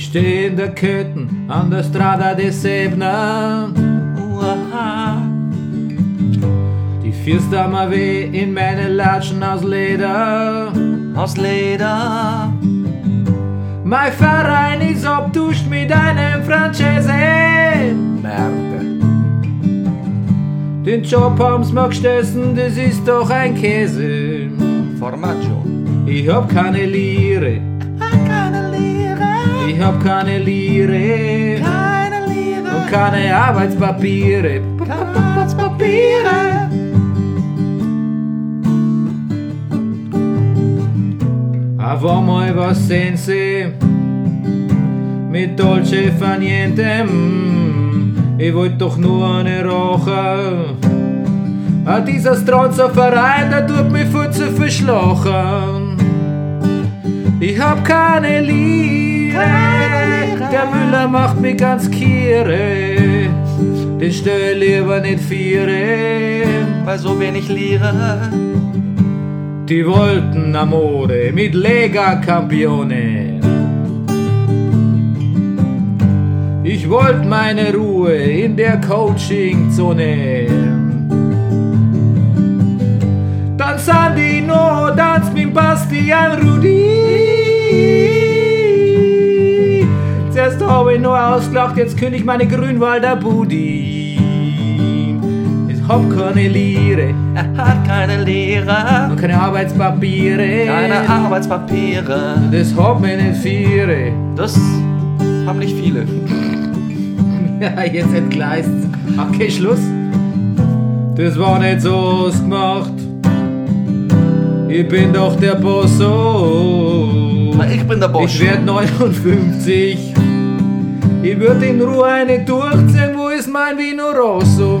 Ich steh in der Köten an der Strada de Sebna. Die Fürst am weh in meine Latschen aus Leder. Aus Leder. Mein Verein ist obduscht mit einem Franchese. Merda. Den Job haben's mir gestessen, das ist doch ein Käse. Formaggio. Ich hab keine Lire, Keine Lehre. ich hab keine Lire Keine Lehre. und keine Arbeitspapiere. Arbeitspapiere. Aber mal was sehen Sie mit Dolce fa Ich wollt doch nur eine Raucher. Ah, dieser Stronzer Verein, der tut mich viel zu verschlachen. Ich hab keine Liebe, der Müller macht mich ganz kiere. Den stell lieber nicht viere. Bei so wenig Lire. Die wollten Amore mit Lega Campione. Ich wollt meine Ruhe in der Coaching-Zone. Dann Sandino tanzt mit Bastian Rudi. Zuerst hab ich nur ausgelacht, jetzt kündig meine Grünwalder Budi. Ich hab keine Lire Er hat keine Lehre. und keine Arbeitspapiere. Keine Arbeitspapiere. Das hab mir nicht viere. Das haben nicht viele. Ja, jetzt entgleist. Okay, Schluss. Das war nicht so ausgemacht. Ich bin doch der Bosso. Na, ich bin der Bosch. Ich werd 59. Ich würd in Ruhe eine durchziehen. Wo ist mein Vino Rosso?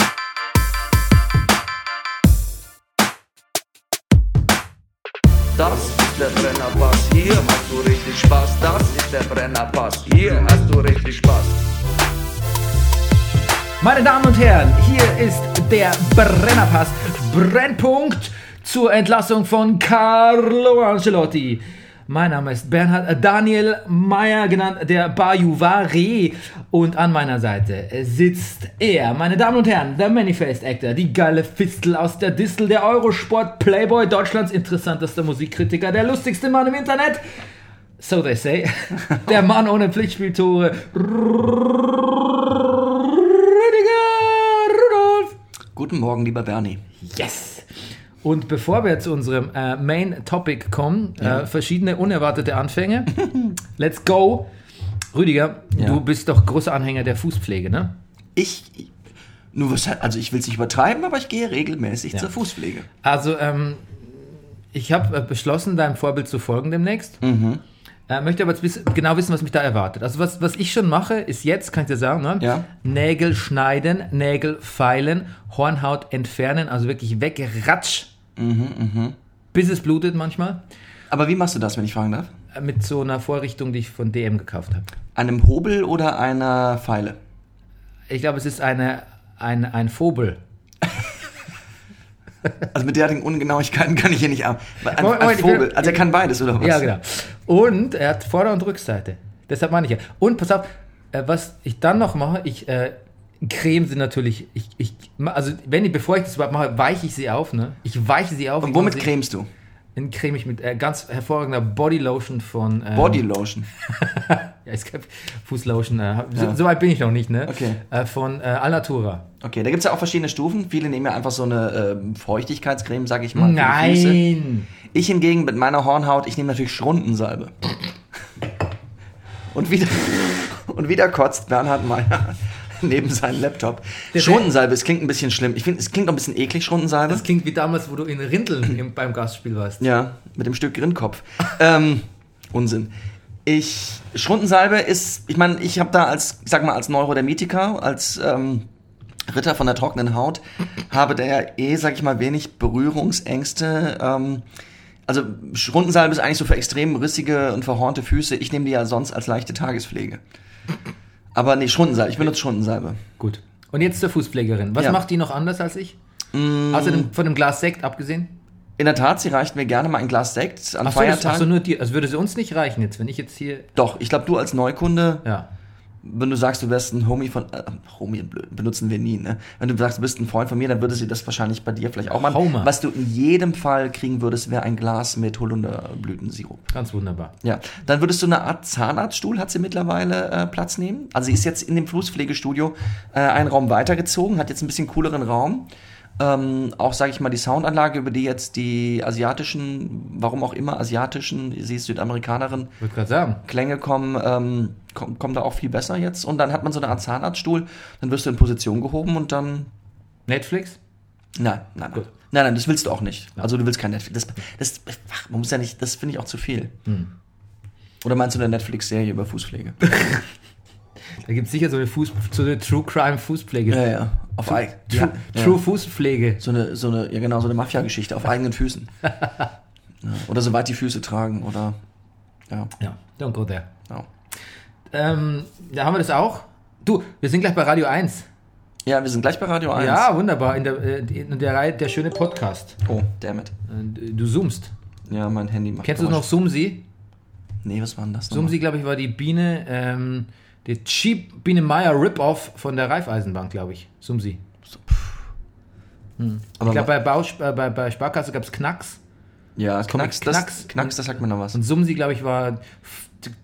Das ist der Brennerpass, hier hast du richtig Spaß. Das ist der Brennerpass, hier hast du richtig Spaß. Meine Damen und Herren, hier ist der Brennerpass. Brennpunkt zur Entlassung von Carlo Ancelotti. Mein Name ist Bernhard Daniel Meyer, genannt der Bajuware. Und an meiner Seite sitzt er, meine Damen und Herren, der Manifest Actor, die geile Fistel aus der Distel, der Eurosport Playboy, Deutschlands interessantester Musikkritiker, der lustigste Mann im Internet. So they say. Der Mann ohne Pflichtspieltore. Rüdiger Rudolf. Guten Morgen, lieber Bernie. Yes. Und bevor wir zu unserem äh, Main Topic kommen, äh, verschiedene unerwartete Anfänge. Let's go. Rüdiger, Ja. du bist doch großer Anhänger der Fußpflege, ne? Ich, nur was, also ich will es nicht übertreiben, aber ich gehe regelmäßig zur Fußpflege. Also, ähm, ich habe äh, beschlossen, deinem Vorbild zu folgen demnächst. Mhm. Äh, möchte aber jetzt genau wissen, was mich da erwartet. Also, was, was ich schon mache, ist jetzt, kann ich dir sagen, ne? Ja. Nägel schneiden, Nägel feilen, Hornhaut entfernen, also wirklich wegratsch, Mhm, bis es blutet manchmal. Aber wie machst du das, wenn ich fragen darf? mit so einer Vorrichtung, die ich von DM gekauft habe. Einem Hobel oder einer Pfeile? Ich glaube, es ist eine, ein, ein Vogel. Also mit derartigen Ungenauigkeiten kann ich hier nicht ab. Ein, Moment, ein Vogel. Also er kann beides, oder was? Ja, genau. Und er hat Vorder- und Rückseite. Deshalb meine ich ja. Und pass auf, äh, was ich dann noch mache, ich äh, creme sie natürlich. Ich, ich, also wenn ich, bevor ich das überhaupt mache, weiche ich sie auf, ne? Ich weiche sie auf. Und womit cremst du? Dann creme ich mit äh, ganz hervorragender Bodylotion von. Ähm, Bodylotion. Ja, es gibt Fußlotion. Äh, so, Ja. so weit bin ich noch nicht, ne? Okay. Äh, von äh, Alnatura. Okay, da gibt es ja auch verschiedene Stufen. Viele nehmen ja einfach so eine ähm, Feuchtigkeitscreme, sag ich mal. Nein! Ich hingegen mit meiner Hornhaut, ich nehme natürlich Schrundensalbe. Und wieder, und wieder kotzt Bernhard Meyer neben seinem Laptop. Der- Schrundensalbe, es klingt ein bisschen schlimm. Ich finde, es klingt auch ein bisschen eklig, Schrundensalbe. Das klingt wie damals, wo du in Rinteln im, beim Gastspiel warst. Ja, mit dem Stück Grindkopf. ähm, Unsinn. Ich, Schrundensalbe ist, ich meine, ich habe da als, ich sag mal, als Neurodermitiker, als ähm, Ritter von der trockenen Haut, habe da ja eh, sag ich mal, wenig Berührungsängste. Ähm, also Schrundensalbe ist eigentlich so für extrem rissige und verhornte Füße. Ich nehme die ja sonst als leichte Tagespflege. Aber nee, Schrundensalbe, ich benutze Schrundensalbe. Gut. Und jetzt zur Fußpflegerin. Was Ja. macht die noch anders als ich? Mm. Außer dem, von dem Glas Sekt abgesehen? In der Tat, sie reicht mir gerne mal ein Glas Sekt an Ach so, das, Feiertagen. ach so, nur dir. Also würde sie uns nicht reichen jetzt, wenn ich jetzt hier. Doch, ich glaube, du als Neukunde Ja. Wenn du sagst, du wärst ein Homie von, äh, Homie benutzen wir nie, ne? Wenn du sagst, du bist ein Freund von mir, dann würde sie das wahrscheinlich bei dir vielleicht auch machen. Homer. Was du in jedem Fall kriegen würdest, wäre ein Glas mit Holunderblütensirup. Ganz wunderbar. Ja, dann würdest du eine Art Zahnarztstuhl, hat sie mittlerweile äh, Platz nehmen. Also sie ist jetzt in dem Fußpflegestudio äh, einen Raum weitergezogen, hat jetzt ein bisschen cooleren Raum. Ähm, auch, sage ich mal, die Soundanlage, über die jetzt die asiatischen, warum auch immer asiatischen, sie ist Südamerikanerin. Klänge kommen, ähm, kommen, kommen da auch viel besser jetzt. Und dann hat man so eine Art Zahnarztstuhl, dann wirst du in Position gehoben und dann. Netflix? Nein, nein, nein. Nein, nein, das willst du auch nicht. Also du willst kein Netflix. Das, das, ach, man muss ja nicht, das finde ich auch zu viel. Hm. Oder meinst du eine Netflix-Serie über Fußpflege? Da gibt es sicher so eine, Fuß, so eine True Crime Fußpflege. ja, ja. Auf True, ja, True ja. Fußpflege. So eine, so eine, ja genau, so eine Mafia-Geschichte auf eigenen Füßen. ja. Oder soweit die Füße tragen, oder. Ja, Ja, don't go there. ja. Ähm, da haben wir das auch. Du, wir sind gleich bei Radio 1. Ja, wir sind gleich bei Radio 1. Ja, wunderbar. In der, äh, in der Reihe Der schöne Podcast. Oh, dammit. Äh, Du zoomst. Ja, mein Handy macht Kennst du noch. Sumsi? Nee, was war denn das? nochmal? Sumsi, glaube ich, war die Biene, ähm, der Cheap Biene Meier Rip-Off von der Raiffeisenbank, glaube ich. Sumsi. Aber Ich glaube, bei, Bausch- äh, bei, bei Sparkasse gab es Knacks. Ja, Knacks, das, Knacks. Knacks, das sagt mir noch was. Und Sumsi, glaube ich, war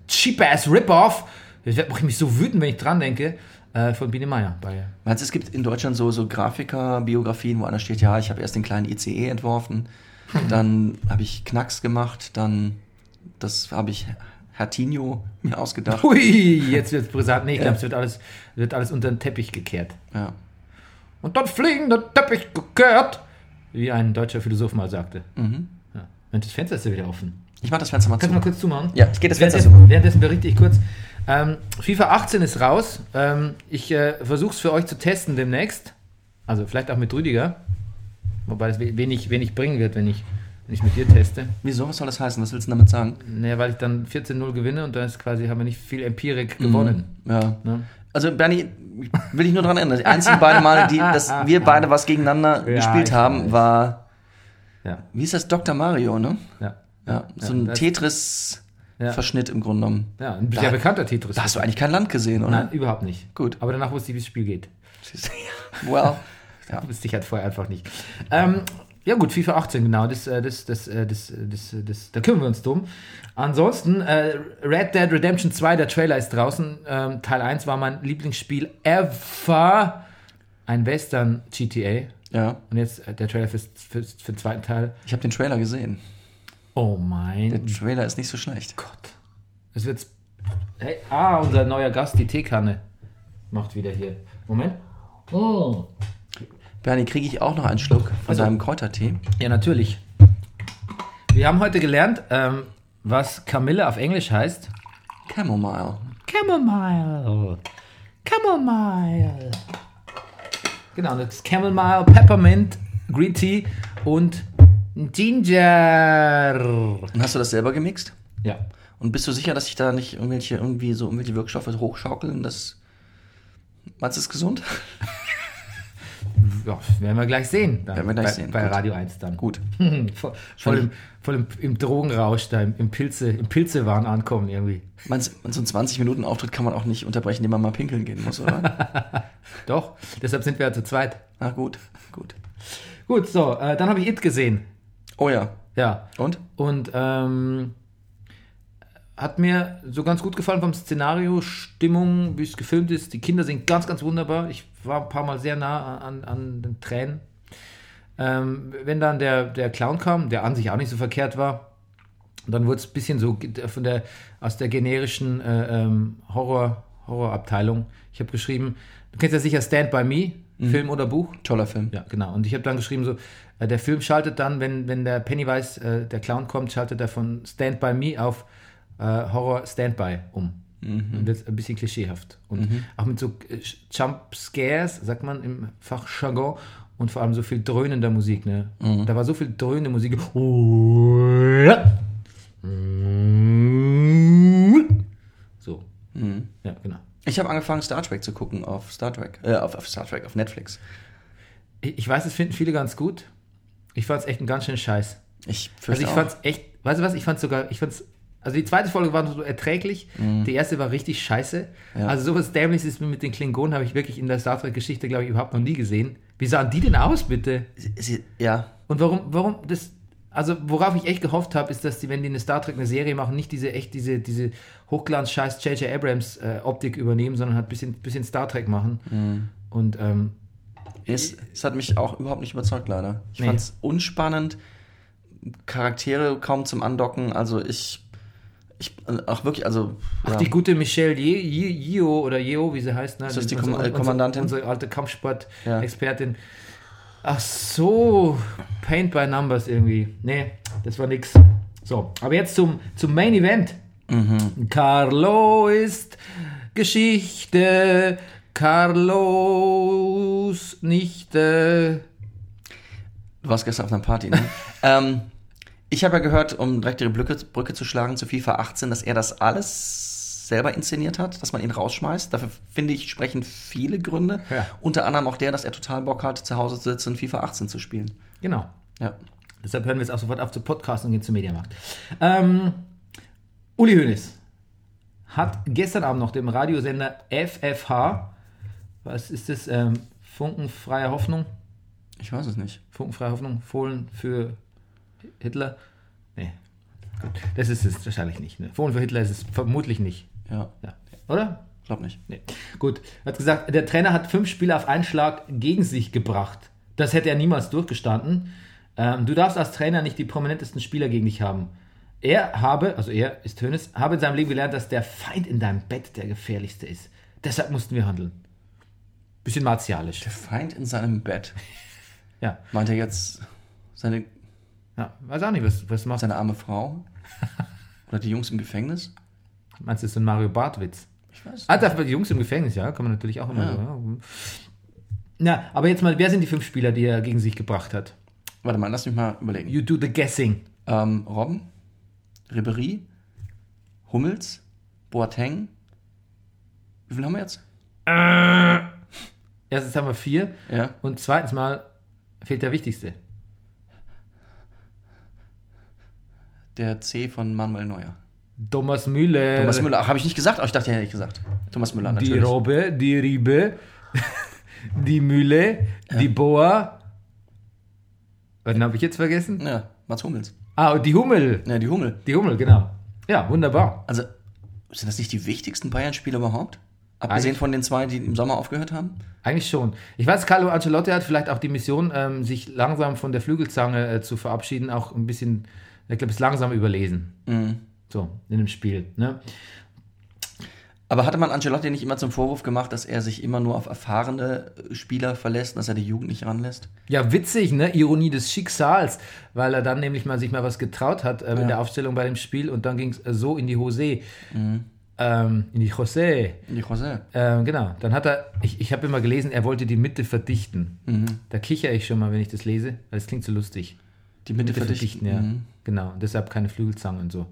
Cheap-Ass Rip-Off. Das mache ich mich so wütend, wenn ich dran denke. Äh, von Biene Meier. Bei, Meinst du, es gibt in Deutschland so, so Grafiker-Biografien, wo einer steht, ja, ich habe erst den kleinen ICE entworfen, dann habe ich Knacks gemacht, dann das habe ich Hertinho mir ausgedacht. Hui, jetzt wird es brisant. Nee, ich glaube, es wird alles, wird alles unter den Teppich gekehrt. Ja. Und dann fliegen der Teppich gekehrt, wie ein deutscher Philosoph mal sagte. Mhm. Ja. Mensch, das Fenster ist ja wieder offen. Ich mach das Fenster mal Kannst du mal zu. kurz zumachen? Ja, ich gehe das Fenster Währenddessen, zu. währenddessen berichte ich kurz. Ähm, FIFA 18 ist raus. Ähm, ich äh, versuche es für euch zu testen demnächst. Also vielleicht auch mit Rüdiger. Wobei es we- wenig, wenig bringen wird, wenn ich wenn ich mit dir teste. Wieso? Was soll das heißen? Was willst du damit sagen? Naja, weil ich dann 14-0 gewinne und da ist quasi, haben wir nicht viel Empirik gewonnen. Ja. Ne? Also Bernie, will ich nur daran erinnern, die einzigen beiden Male, die, dass wir beide was gegeneinander Ja, gespielt haben, weiß. war, Ja, wie ist das, Dr. Mario, ne? ja. Ja, so ein das- Tetris-Verschnitt im Grunde genommen. Ja, ein sehr bekannter Tetris. Da hast du eigentlich kein Land gesehen, oder? Nein, überhaupt nicht. Gut. Aber danach wusste ich, wie das Spiel geht. Well, ja. Wusste ich halt vorher einfach nicht. Ähm, ja gut, FIFA 18, genau, das, äh, das, das, äh, das, äh, das, das, da kümmern wir uns drum. Ansonsten, äh, Red Dead Redemption 2, der Trailer ist draußen. Ähm, Teil 1 war mein Lieblingsspiel ever. Ein Western GTA. ja. Und jetzt äh, der Trailer fürs, fürs, für den zweiten Teil. Ich habe den Trailer gesehen. Oh mein Der Trailer ist nicht so schlecht. Gott. Es wird. Hey, ah, unser neuer Gast, die Teekanne. Macht wieder hier. Moment. Oh. Bernie, kriege ich auch noch einen Schluck von Also- deinem Kräutertee? Ja, natürlich. Wir haben heute gelernt, ähm, was Kamille auf Englisch heißt. Chamomile. Chamomile. Chamomile. Genau, das ist Chamomile, Peppermint, Green Tea und Ginger. Und hast du das selber gemixt? Ja. Und bist du sicher, dass sich da nicht irgendwelche, irgendwie so irgendwelche Wirkstoffe hochschaukeln? Das, meinst du, ist gesund? Ja, werden wir gleich sehen. Dann Werden wir gleich bei, sehen. Bei Gut. Radio 1 dann. Gut. voll voll, im, voll im, im Drogenrausch da, im, im, Pilze, im Pilzewahn ankommen irgendwie. Du, so einen 20-Minuten-Auftritt kann man auch nicht unterbrechen, indem man mal pinkeln gehen muss, oder? Doch, deshalb sind wir ja zu zweit. ah, gut, gut. Gut, so, äh, dann habe ich It gesehen. Oh ja. Ja. Und? Und ähm, hat mir so ganz gut gefallen vom Szenario, Stimmung, wie es gefilmt ist. Die Kinder sind ganz, ganz wunderbar. Ich war ein paar Mal sehr nah an, an den Tränen. Ähm, wenn dann der, der Clown kam, der an sich auch nicht so verkehrt war, dann wurde es ein bisschen so von der, aus der generischen äh, ähm, Horror, Horrorabteilung. Ich habe geschrieben, du kennst ja sicher Stand By Me, Film oder Buch. Toller Film. Ja, genau. Und ich habe dann geschrieben, so, äh, der Film schaltet dann, wenn, wenn der Pennywise, äh, der Clown kommt, schaltet er von Stand By Me auf äh, Horror Standby um. Und das ist ein bisschen klischeehaft. Und auch mit so äh, Jump Scares, sagt man im Fachjargon, und vor allem so viel dröhnender Musik. Ne? Da war so viel dröhnende Musik. So. Ja, genau. Ich habe angefangen, Star Trek zu gucken auf Star Trek. Äh, auf, auf Star Trek, auf Netflix. Ich ich weiß, das finden viele ganz gut. Ich fand es echt einen ganz schönen Scheiß. Ich Also ich auch. fand's echt, weißt du was, ich fand's sogar, ich fand's, also die zweite Folge war so erträglich, die erste war richtig scheiße. Mhm. Ja. Also sowas Dämliches ist mit den Klingonen habe ich wirklich in der Star Trek Geschichte, glaube ich, überhaupt noch nie gesehen. Wie sahen die denn aus, bitte? Sie, sie, ja, Und warum, warum das, also worauf ich echt gehofft habe, ist, dass die, wenn die eine Star Trek eine Serie machen, nicht diese echt diese, diese Hochglanz-Scheiß J.J. Abrams äh, Optik übernehmen, sondern halt ein bisschen, bisschen Star Trek machen. Mhm. Und ähm, es, es hat mich auch überhaupt nicht überzeugt, leider. Ich Nee. fand es unspannend, Charaktere kaum zum Andocken. Also ich, ich auch wirklich, also Ach, ja. die gute Michelle Yeo oder Yeo, wie sie heißt, ne? Ist das die Unsere- Kom- äh, unsere- Kommandantin? Unsere alte Ja. Kampfsport-Expertin. Ach so, Paint by Numbers irgendwie. Nee, das war nix. So, aber jetzt zum, zum Main Event. Mhm. Carlo ist Geschichte. Carlos Nichte. Du warst gestern auf einer Party, ne? ähm, ich habe ja gehört, um direkt die Brücke, Brücke zu schlagen zu FIFA 18, dass er das alles selber inszeniert hat, dass man ihn rausschmeißt. Dafür finde ich, sprechen viele Gründe. Ja. Unter anderem auch der, dass er total Bock hat, zu Hause zu sitzen und FIFA 18 zu spielen. Genau. Ja. Deshalb hören wir jetzt auch sofort auf zu podcasten und gehen zum Mediamarkt. Ähm, Uli Hoeneß hat gestern Abend noch dem Radiosender FFH, was ist das, ähm, Funkenfreie Hoffnung? Ich weiß es nicht. Funkenfreie Hoffnung, Fohlen für Hitler? Nee, gut, das ist es wahrscheinlich nicht. Ne? Fohlen für Hitler ist es vermutlich nicht. Ja, Ja. Oder? glaub nicht. Nee. Gut, er hat gesagt, der Trainer hat fünf Spiele auf einen Schlag gegen sich gebracht. Das hätte er niemals durchgestanden. Ähm, du darfst als Trainer nicht die prominentesten Spieler gegen dich haben. Er habe, also er ist Hönes, habe in seinem Leben gelernt, dass der Feind in deinem Bett der gefährlichste ist. Deshalb mussten wir handeln. Bisschen martialisch. Der Feind in seinem Bett. Ja, Meint er jetzt seine, ja. weiß auch nicht, was, was machst du? seine arme Frau? Oder die Jungs im Gefängnis? Meinst du, das ist so ein Mario Barth-Witz? Ich weiß Ah, das die Jungs im Gefängnis, ja, kann man natürlich auch immer Ja. so. Ja. Na, aber jetzt mal, wer sind die fünf Spieler, die er gegen sich gebracht hat? Warte mal, lass mich mal überlegen. You do the guessing. Ähm, Robben, Ribery, Hummels, Boateng. Wie viel haben wir jetzt? Erstens haben wir vier Ja. und zweitens mal fehlt der wichtigste. Der C von Manuel Neuer. Thomas Müller. Thomas Müller. Habe ich nicht gesagt? Oh, ich dachte, hätte ich gesagt. Thomas Müller, Die natürlich. Robbe, die Riebe, die Mühle, die Boa. Was habe ich jetzt vergessen? Ja, Mats Hummels. Ah, die Hummel. Ja, die Hummel. Die Hummel, genau. Ja, wunderbar. Also, sind das nicht die wichtigsten Bayern-Spieler überhaupt? Abgesehen Eigentlich- von den zwei, die im Sommer aufgehört haben? Eigentlich schon. Ich weiß, Carlo Ancelotti hat vielleicht auch die Mission, ähm, sich langsam von der Flügelzange äh, zu verabschieden, auch ein bisschen, ich glaube, es langsam überlesen. Mhm. So, in dem Spiel. Ne? Aber hatte man Ancelotti nicht immer zum Vorwurf gemacht, dass er sich immer nur auf erfahrene Spieler verlässt, dass er die Jugend nicht ranlässt? Ja, witzig, ne? Ironie des Schicksals, weil er dann nämlich mal sich mal was getraut hat äh, mit der Aufstellung bei dem Spiel und dann ging es äh, so in die Hose. Ähm, in die José. In die José. Ähm, genau. Dann hat er, ich, ich habe immer gelesen, er wollte die Mitte verdichten. Da kichere ich schon mal, wenn ich das lese, weil es klingt so lustig. Die Mitte, Mitte verdichten. verdichten, ja. Mhm. Genau. Deshalb keine Flügelzangen und so.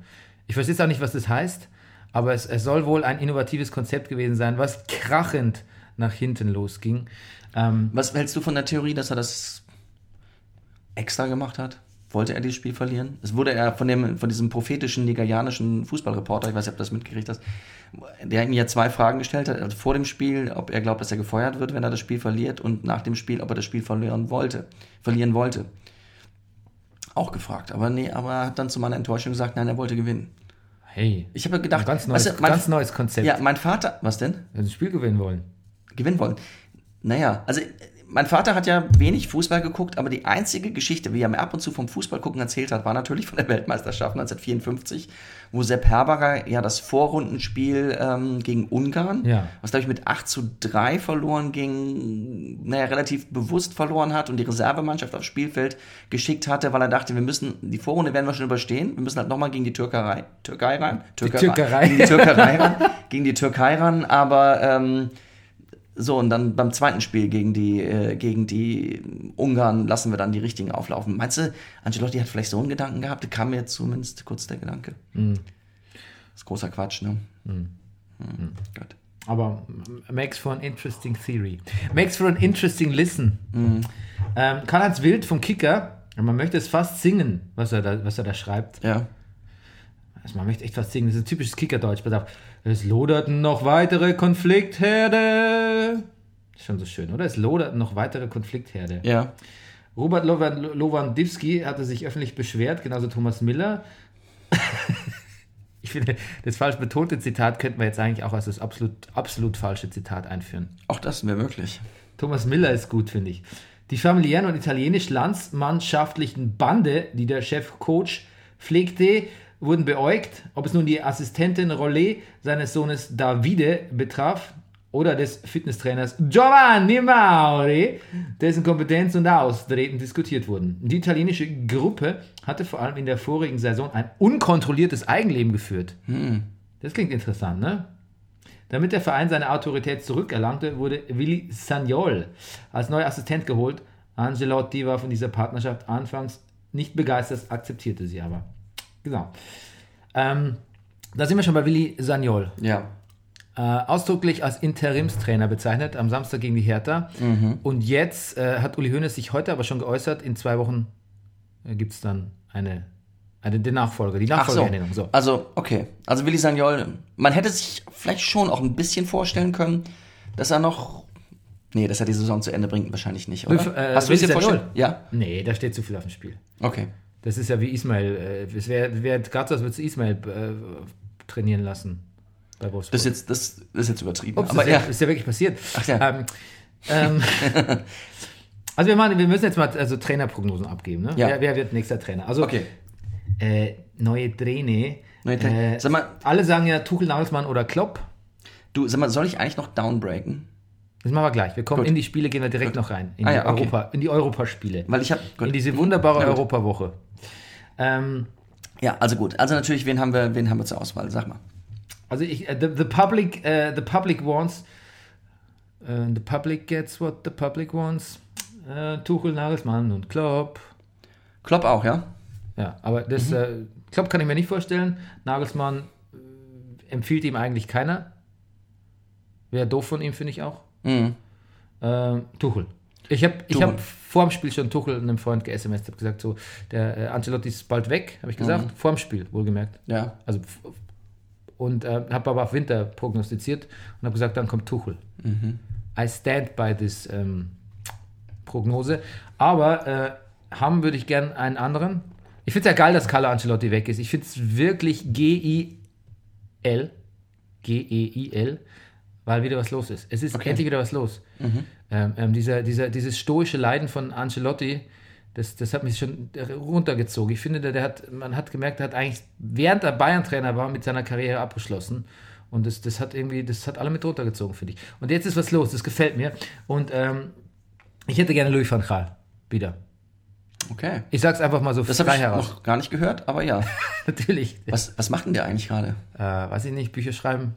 Ich verstehe jetzt auch nicht, was das heißt, aber es, es soll wohl ein innovatives Konzept gewesen sein, was krachend nach hinten losging. Ähm, Was hältst du von der Theorie, dass er das extra gemacht hat? Wollte er dieses Spiel verlieren? Es wurde er von, dem, von diesem prophetischen nigerianischen Fußballreporter, ich weiß nicht, ob du das mitgekriegt hast, der ihm ja zwei Fragen gestellt hat, also vor dem Spiel, ob er glaubt, dass er gefeuert wird, wenn er das Spiel verliert, und nach dem Spiel, ob er das Spiel verlieren wollte, verlieren wollte. Auch gefragt, aber nee, aber er hat dann zu meiner Enttäuschung gesagt, nein, er wollte gewinnen. hey, Ich habe gedacht, ein ganz neues, weißt du, mein- ganz neues Konzept. ja, mein Vater, was denn? Wenn sie ein Spiel gewinnen wollen. gewinnen wollen. Naja, also mein Vater hat ja wenig Fußball geguckt, aber die einzige Geschichte, wie er mir ab und zu vom Fußball gucken erzählt hat, war natürlich von der Weltmeisterschaft 1954, wo Sepp Herberger ja das Vorrundenspiel ähm, gegen Ungarn, Ja. was glaube ich mit 8 zu 3 verloren ging, naja, relativ bewusst verloren hat und die Reservemannschaft aufs Spielfeld geschickt hatte, weil er dachte, wir müssen, die Vorrunde werden wir schon überstehen, wir müssen halt nochmal gegen die Türkei, Türkei ran, Türkerei. gegen die Türkei ran, gegen die Türkei ran, aber ähm, so, und dann beim zweiten Spiel gegen die, äh, gegen die Ungarn lassen wir dann die richtigen auflaufen. Meinst du, Ancelotti hat vielleicht so einen Gedanken gehabt? Da kam mir zumindest kurz der Gedanke. Das ist großer Quatsch, ne? Mhm. Gut. Aber makes for an interesting theory. Makes for an interesting listen. Ähm, Karl-Heinz Wild vom Kicker, man möchte es fast singen, was er da, was er da schreibt. Ja. Also man möchte echt fast singen. Das ist ein typisches Kickerdeutsch. Pass auf. Es loderten noch weitere Konfliktherde. Ist schon so schön, oder? Es loderten noch weitere Konfliktherde. Ja. Robert Lowan- Lewandowski hatte sich öffentlich beschwert, genauso Thomas Miller. ich finde, das falsch betonte Zitat könnten wir jetzt eigentlich auch als das absolut, absolut falsche Zitat einführen. Auch das wäre möglich. Thomas Miller ist gut, finde ich. Die familiären und italienisch-landsmannschaftlichen Bande, die der Chefcoach pflegte, wurden beäugt, ob es nun die Assistentin Rollet seines Sohnes Davide betraf oder des Fitnesstrainers Giovanni Mauri, dessen Kompetenz und Austreten diskutiert wurden. Die italienische Gruppe hatte vor allem in der vorigen Saison ein unkontrolliertes Eigenleben geführt. Das klingt interessant, ne? Damit der Verein seine Autorität zurückerlangte, wurde Willi Sagnol als neuer Assistent geholt. Angelotti war von dieser Partnerschaft anfangs nicht begeistert, akzeptierte sie aber. Genau. Ähm, da sind wir schon bei Willi Sagnol. Ja. Äh, ausdrücklich als Interimstrainer bezeichnet, am Samstag gegen die Hertha. Und jetzt äh, hat Uli Hoeneß sich heute aber schon geäußert, in zwei Wochen äh, gibt es dann eine, eine, den Nachfolger, die Ach so. So. Also, okay. Also Willi Sagnol, man hätte sich vielleicht schon auch ein bisschen vorstellen können, dass er noch. Nee, dass er die Saison zu Ende bringt, wahrscheinlich nicht, oder? Äh, Hast du dir Sagnol? vorstellen? Ja? Nee, da steht zu viel auf dem Spiel. Okay. Das ist ja wie Ismail. Äh, es wäre wär gerade so, als würdest du Ismail äh, trainieren lassen bei Wolfsburg. Das ist jetzt, das ist jetzt übertrieben. Ups, aber das ist, ja. ist ja wirklich passiert. Ach ja. Ähm, ähm, also wir, machen, wir müssen jetzt mal also Trainerprognosen abgeben. Ne? Ja. Wer, wer wird nächster Trainer? Also Okay. äh, neue Trainer. Neue Trainer. Äh, Sag mal- alle sagen ja Tuchel, Nagelsmann oder Klopp. Du, sag mal, soll ich eigentlich noch downbreaken? Das machen wir gleich. Wir kommen Gut. in die Spiele, gehen wir direkt noch rein. In Ah die, ja, okay. Europa, in die Europaspiele. Weil ich habe. In diese wunderbare gut. Europawoche. Ähm, Ja, also gut. Also natürlich, wen haben wir, wen haben wir zur Auswahl? Sag mal. Also ich, äh, the, the public, äh, the public wants, äh, the public gets what the public wants. Tuchel, Nagelsmann und Klopp. Klopp auch, ja? Ja, aber das, Mhm. Klopp kann ich mir nicht vorstellen. Nagelsmann empfiehlt ihm eigentlich keiner. Wäre doof von ihm, finde ich auch. Mhm. Tuchel. Ich habe ich hab vor dem Spiel schon Tuchel einem Freund ge-SMS, habe gesagt, so, der äh, Ancelotti ist bald weg, habe ich gesagt. Vor dem Spiel, wohlgemerkt. Ja. Also und äh, habe aber auf Winter prognostiziert und habe gesagt, dann kommt Tuchel. I stand by this ähm, Prognose. Aber äh, haben würde ich gern einen anderen. Ich finde es ja geil, dass Carlo Ancelotti weg ist. Ich finde es wirklich G-I-L. G-E-I-L. Weil wieder was los ist. Es ist Okay. endlich wieder was los. Ähm, ähm, dieser, dieser, dieses stoische Leiden von Ancelotti, das, das hat mich schon runtergezogen. Ich finde, der, der hat, man hat gemerkt, er hat eigentlich, während er Bayern-Trainer war, mit seiner Karriere abgeschlossen. Und das, das hat irgendwie, das hat alle mit runtergezogen, finde ich. Und jetzt ist was los, das gefällt mir. Und ähm, ich hätte gerne Louis van Gaal wieder. Okay. Ich sag's einfach mal so Das habe frei ich heraus. noch gar nicht gehört, aber ja. Natürlich. Was, was macht denn der eigentlich gerade? Äh, weiß ich nicht, Bücher schreiben.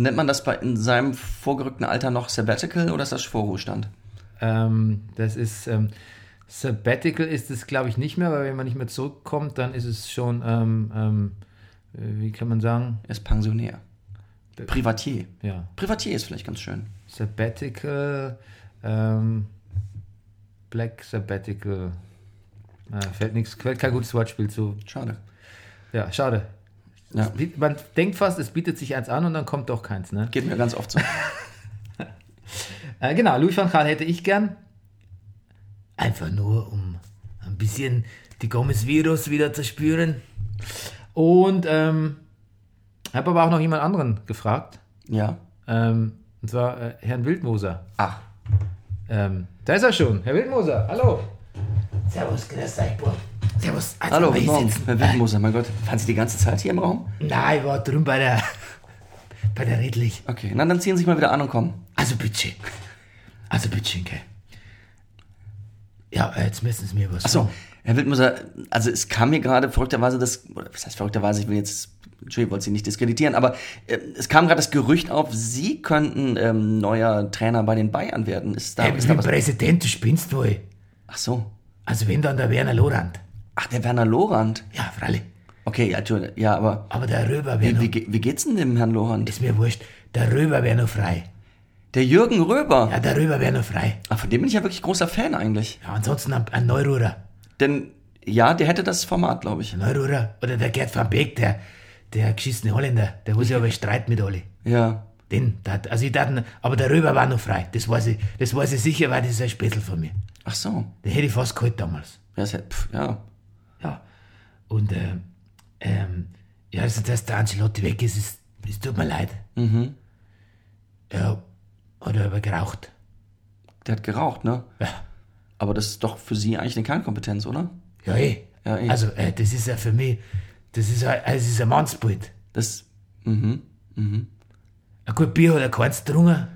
Nennt man das bei, in seinem vorgerückten Alter noch Sabbatical oder ist das Vorruhestand? Ähm, das ist ähm, Sabbatical ist es, glaube ich, nicht mehr, weil wenn man nicht mehr zurückkommt, dann ist es schon ähm, ähm, wie kann man sagen? Er ist Pensionär. Privatier. Ja. Privatier ist vielleicht ganz schön. Sabbatical, ähm, Black Sabbatical. Ah, fällt nichts, fällt kein gutes Wortspiel zu. Schade. Ja, schade. Ja. Man denkt fast, es bietet sich eins an und dann kommt doch keins, ne? Geht mir ganz oft so. Äh, genau, Louis van Gaal hätte ich gern. Einfach nur, um ein bisschen die Gomez-Virus wieder zu spüren. Und ähm, habe aber auch noch jemand anderen gefragt. Ja. Ähm, und zwar äh, Herrn Wildmoser. Ach. Ähm, da ist er schon. Herr Wildmoser, hallo. Servus, grüß euch, Bub. Servus. Also Hallo, guten Morgen. Herr Wildmoser, mein Gott. Waren Sie die ganze Zeit hier im Raum? Nein, ich war drüben bei der, bei der Redlich. Okay, na dann ziehen Sie sich mal wieder an und kommen. Also bitte. Also bitte, gell. Ja, äh, jetzt müssen Sie mir was Achso. Herr Wildmoser, also es kam mir gerade verrückterweise das, oder was heißt verrückterweise, ich will jetzt, Entschuldigung, ich wollte Sie nicht diskreditieren, aber äh, es kam gerade das Gerücht auf, Sie könnten ähm, neuer Trainer bei den Bayern werden. Ist da, Hey, ist da was? Präsident, du spinnst wohl. Ach so. Also wenn dann der Werner Lorand. Ach, der Werner Lorand. Ja, freilich. Okay, ja, aber Aber der Röber wäre wie, noch, wie, wie geht's denn dem Herrn Lorand? ist mir wurscht, der Röber wäre noch frei. Der Jürgen Röber. Ja, der Röber wäre noch frei. Ach, von dem bin ich ja wirklich großer Fan eigentlich. Ja, ansonsten ein, ein Neururer. Denn, ja, der hätte das Format, glaube ich. Neururer. Oder der Gerd van Beek, der, der geschissene Holländer. Der muss ja aber streiten mit alle. Ja. Den, der, also ich dachte, aber der Röber war noch frei. Das weiß ich, das weiß ich sicher, weil das ist ein Spätzl von mir. Ach so. Den hätte ich fast geholt damals. Ja, ja, pf, ja. Ja. Und, ähm, ähm, ja, also, dass der Ancelotti weg ist, ist, es tut mir leid. Mhm. Ja, hat er aber geraucht. Der hat geraucht, ne? Ja. Aber das ist doch für Sie eigentlich eine Kernkompetenz, oder? Ja, eh. Ja, eh. Also, äh, das ist ja für mich, das ist ein, das ist ein Mannsbild. Das, mhm, Ein gut Bier hat er keins getrunken.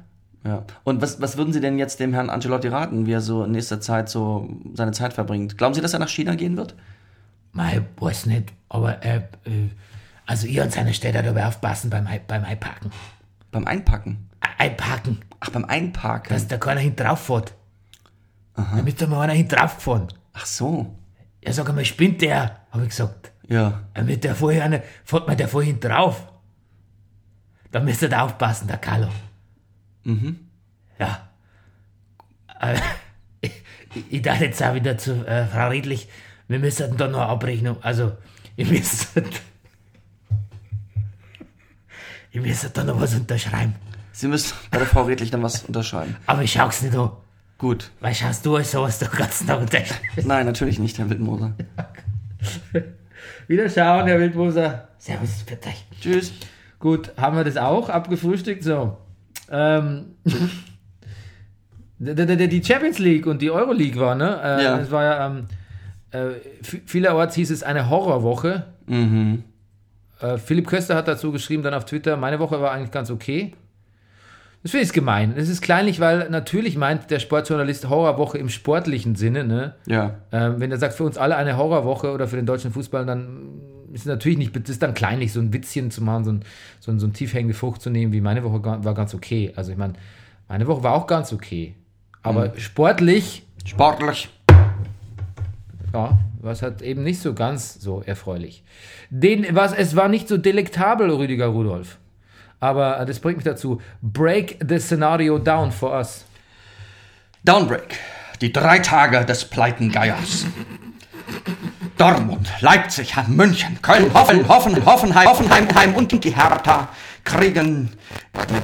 Ja. Und was, was würden Sie denn jetzt dem Herrn Ancelotti raten, wie er so in nächster Zeit so seine Zeit verbringt? Glauben Sie, dass er nach China gehen wird? Mei, weiß nicht, aber, äh, also ich an seiner Stelle dabei aufpassen beim, Ei- beim Einparken. Beim Einpacken? Einparken, Ach, beim Einparken. dass da keiner hin drauf fährt. Damit da mal einer hin drauf gefahren. Ach so. Ja, sag einmal, spinnt der, habe ich gesagt. Ja. Damit der vorher einer, fährt mir der vorhin drauf. Da müsst ihr da aufpassen, der Carlo. Mhm. Ja. Äh, ich, ich dachte jetzt auch wieder zu äh, Frau Riedlich, wir müssen da noch eine Abrechnung, also, ihr müsst, ihr müsst da noch was unterschreiben. Sie müssen bei der Frau Redlich dann was unterschreiben. Aber ich schau's nicht an. Gut. Weil schaust du so was den ganzen Tag unterschreiben. Nein, natürlich nicht, Herr Wildmoser. Wieder schauen, Herr Wildmoser. Servus, für euch. Tschüss. Gut, haben wir das auch abgefrühstückt? So. Ähm, die Champions League und die Euroleague war, ne? Äh, Ja. Es war ja, ähm, äh, vielerorts hieß es eine Horrorwoche. Mhm. Äh, Philipp Köster hat dazu geschrieben, dann auf Twitter, meine Woche war eigentlich ganz okay. Das finde ich gemein. Das ist kleinlich, weil natürlich meint der Sportjournalist Horrorwoche im sportlichen Sinne, ne? Ja. Ähm, wenn er sagt, für uns alle eine Horrorwoche oder für den deutschen Fußball, dann ist natürlich nicht, das ist dann kleinlich, so ein Witzchen zu machen, so ein, so ein, so ein tiefhängende Frucht zu nehmen, wie meine Woche war ganz okay. Also ich meine, meine Woche war auch ganz okay. Aber sportlich, Sportlich. ja, war es halt eben nicht so ganz so erfreulich. Den, was, es war nicht so delektabel, Rüdiger Rudolf. Aber äh, das bringt mich dazu. Break the scenario down for us. Downbreak. Die drei Tage des Pleitengeiers. Dortmund, Leipzig, München, Köln, Hoffen, Hoffen, Hoffenheim, Hoffenheim Heim und die Hertha kriegen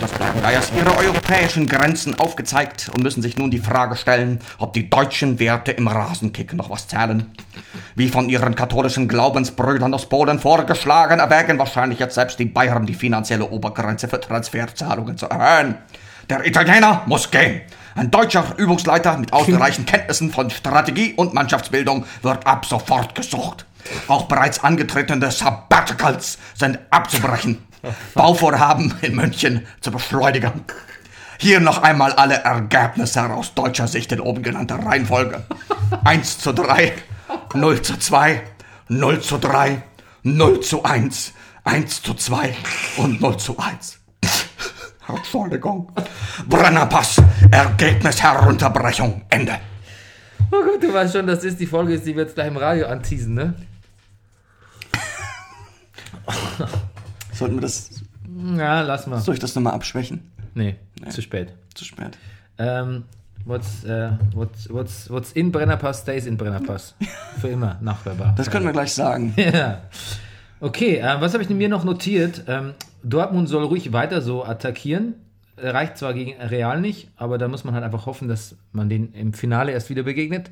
des Pleitengeiers ihre europäischen Grenzen aufgezeigt und müssen sich nun die Frage stellen, ob die deutschen Werte im Rasenkick noch was zählen. Wie von ihren katholischen Glaubensbrüdern aus Polen vorgeschlagen, erwägen wahrscheinlich jetzt selbst die Bayern die finanzielle Obergrenze für Transferzahlungen zu erhöhen. Der Italiener muss gehen. Ein deutscher Übungsleiter mit ausreichend Kenntnissen von Strategie und Mannschaftsbildung wird ab sofort gesucht. Auch bereits angetretene Sabbaticals sind abzubrechen. Bauvorhaben in München zu beschleunigen. Hier noch einmal alle Ergebnisse aus deutscher Sicht in oben genannter Reihenfolge. 1 zu 3, 0 zu 2, 0 zu 3, 0 zu 1, 1 zu 2 und 0 zu 1. Entschuldigung. Brennerpass, Ergebnis Herunterbrechung, Ende. Oh Gott, du weißt schon, das die Folge ist, die wir jetzt gleich im Radio anteasen, ne? Sollten wir das, Ja, lass mal. soll ich das nochmal abschwächen? Nee, zu spät. Zu spät. Ähm, what's, äh, what's, what's, what's in Brennerpass stays in Brennerpass. Für immer nachhörbar. Das können wir gleich sagen. Ja. Okay, äh, was habe ich mir noch notiert? Ähm, Dortmund soll ruhig weiter so attackieren. Äh, Reicht zwar gegen Real nicht, aber da muss man halt einfach hoffen, dass man den im Finale erst wieder begegnet.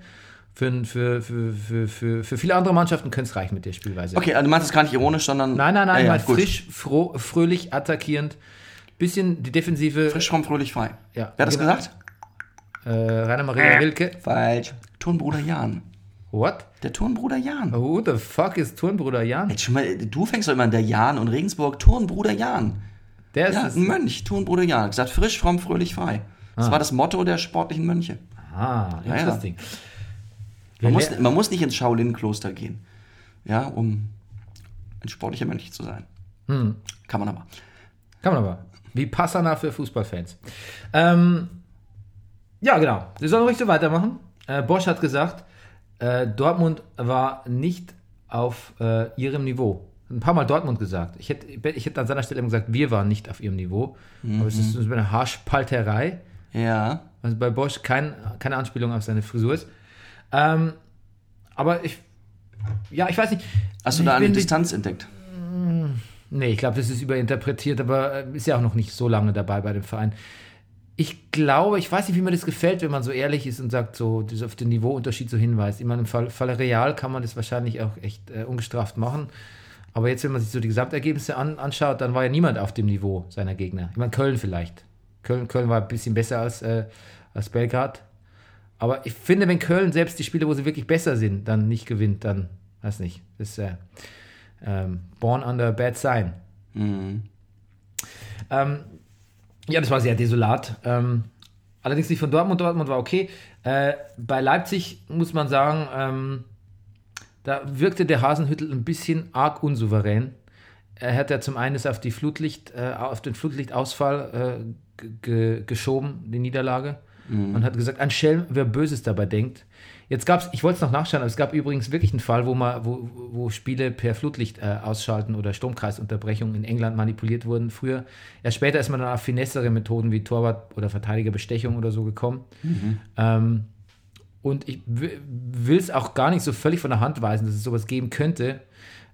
Für, für, für, für, für, viele andere Mannschaften könnte es reichen mit der Spielweise. Okay, also du meinst es gar nicht ironisch, sondern. Nein, nein, nein, ja, mal ja, gut. frisch, froh, fröhlich attackierend. Bisschen die Defensive. Frisch, fromm, fröhlich, frei. Ja. Wer hat das Genau. gesagt? Äh, Rainer Maria Wilke. Falsch. Turnbruder Jan. What? Der Turnbruder Jan. Who the fuck ist Turnbruder Jan? Jetzt schon mal, du fängst doch immer an der Jan und Regensburg. Turnbruder Jan. Der ist Ja, ein Mönch. Turnbruder Jan. Gesagt, frisch, fromm, fröhlich, frei. Das war das Motto der sportlichen Mönche. Ah, ja. interesting. Man, Ja, muss, der- man muss nicht ins Shaolin-Kloster gehen. Ja, um ein sportlicher Mönch zu sein. Hm. Kann man aber. Kann man aber. Wie Passana für Fußballfans. Ähm, ja, genau. Sie sollen ruhig so weitermachen. Äh, Bosch hat gesagt, äh, Dortmund war nicht auf äh, ihrem Niveau. Ein paar Mal Dortmund gesagt. Ich hätte, ich hätte an seiner Stelle immer gesagt, wir waren nicht auf ihrem Niveau. Aber es ist so eine Haarspalterei. Ja. Also bei Bosch kein, keine Anspielung auf seine Frisur ist. Ähm, aber ich, ja, ich weiß nicht. Hast du da eine Distanz entdeckt? Nee, ich glaube, das ist überinterpretiert, aber äh, ist ja auch noch nicht so lange dabei bei dem Verein. Ich glaube, ich weiß nicht, wie mir das gefällt, wenn man so ehrlich ist und sagt, so auf den Niveauunterschied so hinweist. Ich meine, im Fall, Falle Real kann man das wahrscheinlich auch echt äh, ungestraft machen. Aber jetzt, wenn man sich so die Gesamtergebnisse an, anschaut, dann war ja niemand auf dem Niveau seiner Gegner. Ich meine, Köln vielleicht. Köln, Köln war ein bisschen besser als, äh, als Belgrad. Aber ich finde, wenn Köln selbst die Spiele, wo sie wirklich besser sind, dann nicht gewinnt, dann, weiß nicht, das ist äh, ähm, born under a bad sign. Mhm. Ähm, ja, das war sehr desolat. Ähm, allerdings nicht von Dortmund. Dortmund war okay. Äh, bei Leipzig muss man sagen, ähm, da wirkte der Hasenhüttel ein bisschen arg unsouverän. Er hat ja zum einen auf, die Flutlicht, äh, auf den Flutlichtausfall äh, geschoben, die Niederlage. Und hat gesagt, ein Schelm, wer Böses dabei denkt. Jetzt gab es, ich wollte es noch nachschauen, aber es gab übrigens wirklich einen Fall, wo, man, wo, wo Spiele per Flutlicht äh, ausschalten oder Stromkreisunterbrechung in England manipuliert wurden früher. Erst später ist man dann auf finessere Methoden wie Torwart- oder Verteidigerbestechung oder so gekommen. Ähm, und ich will es auch gar nicht so völlig von der Hand weisen, dass es sowas geben könnte.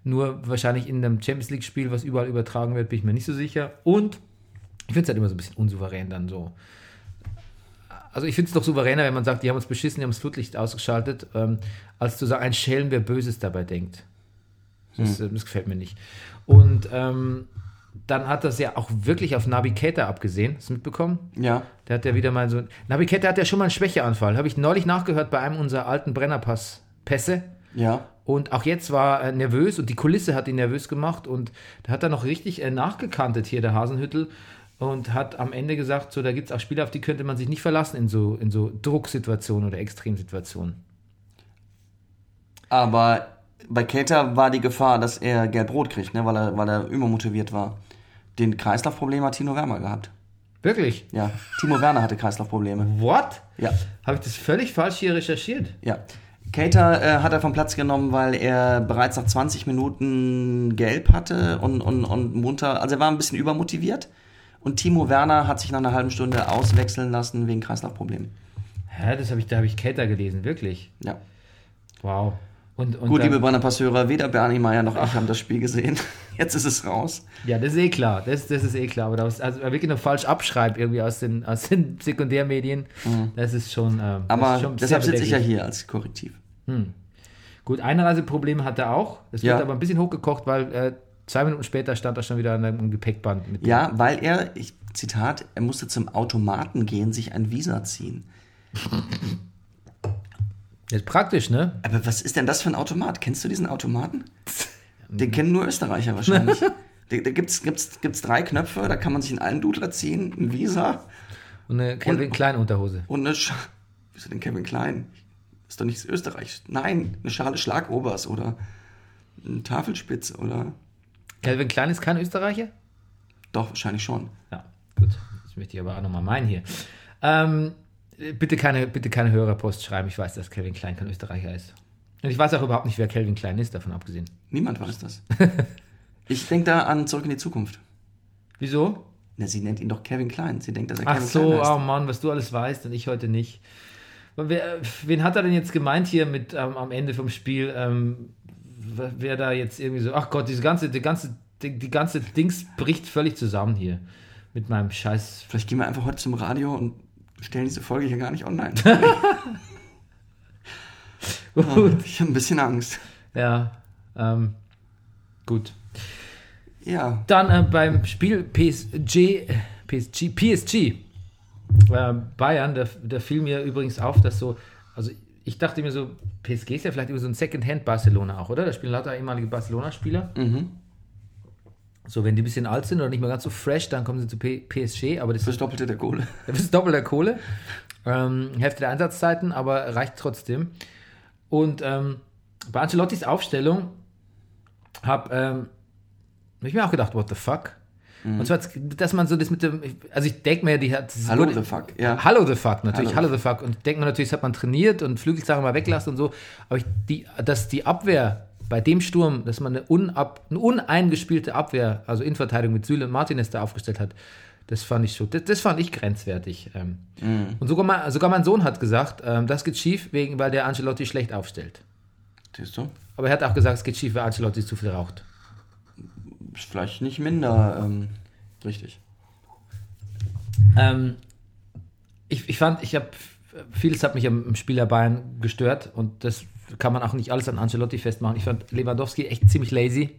Nur wahrscheinlich in einem Champions League-Spiel, was überall übertragen wird, bin ich mir nicht so sicher. Und ich finde es halt immer so ein bisschen unsouverän dann so. Also ich finde es doch souveräner, wenn man sagt, die haben uns beschissen, die haben das Flutlicht ausgeschaltet, ähm, als zu sagen, ein Schelm, wer Böses dabei denkt. Das, äh, das gefällt mir nicht. Und ähm, dann hat das ja auch wirklich auf Nabi Keita abgesehen. Hast du mitbekommen? Ja. Der hat ja wieder mal so. Nabi Keita hat ja schon mal einen Schwächeanfall. Habe ich neulich nachgehört bei einem unserer alten Brennerpass-Pässe. Ja. Und auch jetzt war er nervös und die Kulisse hat ihn nervös gemacht und da hat er noch richtig äh, nachgekantet hier, der Hasenhüttel. Und hat am Ende gesagt, so, da gibt es auch Spieler, auf die könnte man sich nicht verlassen in so, in so Drucksituationen oder Extremsituationen. Aber bei Keita war die Gefahr, dass er gelb-rot kriegt, ne, weil, er, weil er übermotiviert war. Den Kreislaufproblem hat Tino Werner gehabt. Wirklich? Ja, Timo Werner hatte Kreislaufprobleme. What? Ja, Habe ich das völlig falsch hier recherchiert? ja. Keita äh, hat er vom Platz genommen, weil er bereits nach 20 Minuten gelb hatte und, und, und munter, also er war ein bisschen übermotiviert. Und Timo Werner hat sich nach einer halben Stunde auswechseln lassen wegen Kreislaufproblemen. Hä, das habe ich, da habe ich Keita gelesen, wirklich. Ja. Wow. Und, und Gut, dann- liebe Brennerpasseure, weder Bernie Meyer noch ich haben das Spiel gesehen. Jetzt ist es raus. Ja, das ist eh klar. Das, das ist eh klar. Aber da was, also wirklich noch falsch abschreibt irgendwie aus den, aus den Sekundärmedien, das ist schon. Das Aber ist schon deshalb sitze ich ja hier als Korrektiv. Gut, Einreiseprobleme hat er auch. Das wird Ja. aber ein bisschen hochgekocht, weil äh, zwei Minuten später stand er schon wieder an einem Gepäckband mit. Ja, weil er, ich, Zitat, er musste zum Automaten gehen, sich ein Visa ziehen. Ist praktisch, ne? Aber was ist denn das für ein Automat? Kennst du diesen Automaten? Den kennen nur Österreicher wahrscheinlich. da da gibt es gibt's, gibt's drei Knöpfe, da kann man sich einen Almdudler ziehen, ein Visa Und eine Calvin Klein Unterhose. und eine Schale. Wieso denn Kevin Klein? Ist doch nicht Österreich. Nein, eine Schale Schlagobers oder eine Tafelspitze oder. Calvin Klein ist kein Österreicher? Doch, wahrscheinlich schon. Ja, gut. Das möchte ich aber auch nochmal meinen hier. Ähm, bitte, keine, bitte keine Hörerpost schreiben. Ich weiß, dass Calvin Klein kein Österreicher ist. Und ich weiß auch überhaupt nicht, wer Calvin Klein ist, davon abgesehen. Niemand weiß das. Ich denke da an Zurück in die Zukunft. Wieso? Na, sie nennt ihn doch Kevin Klein. Sie denkt, dass er Ach Kevin so, Klein heißt. oh Mann, was du alles weißt und ich heute nicht. Wer, wen hat er denn jetzt gemeint hier mit ähm, am Ende vom Spiel? Ähm, wer da jetzt irgendwie so, ach Gott, diese ganze, die ganze, die, die ganze Dings bricht völlig zusammen hier mit meinem Scheiß. Vielleicht gehen wir einfach heute zum Radio und stellen diese Folge hier gar nicht online. Gut. ich habe ein bisschen Angst. Ja, ähm, gut. Ja. Dann äh, beim Spiel PSG, PSG, PSG äh, Bayern, da, da fiel mir übrigens auf, dass so, also ich dachte mir so, PSG ist ja vielleicht über so ein Second-Hand Barcelona auch, oder? Da spielen lauter ehemalige Barcelona-Spieler. Mhm. So, wenn die ein bisschen alt sind oder nicht mehr ganz so fresh, dann kommen sie zu P PSG, aber das Fürs ist, Doppelte der Kohle. das ist doppelter Kohle. Ähm, Hälfte der Einsatzzeiten, aber reicht trotzdem. Und ähm, bei Ancelottis Aufstellung habe ähm, hab ich mir auch gedacht, what the fuck? Und zwar, dass man so das mit dem, also ich denke mir, die hat. das Hallo the fuck, ja. Hallo the fuck, natürlich, Hallo hallo, the fuck. Und denkt man natürlich, das hat man trainiert und Flügelsachen mal weglassen und so. Aber ich, die, dass die Abwehr bei dem Sturm, dass man eine, unab, eine uneingespielte Abwehr, also Innenverteidigung mit Süle und Martinez da aufgestellt hat, das fand ich so, das, das fand ich grenzwertig. Ähm. Und sogar, mein, sogar mein Sohn hat gesagt, ähm, das geht schief, wegen, weil der Ancelotti schlecht aufstellt. Siehst du? Aber er hat auch gesagt, es geht schief, weil Ancelotti zu viel raucht. Ist vielleicht nicht minder ähm, richtig. Ähm, ich, ich fand, ich habe vieles hat mich am am Spiel der Bayern gestört und das kann man auch nicht alles an Ancelotti festmachen. Ich fand Lewandowski echt ziemlich lazy.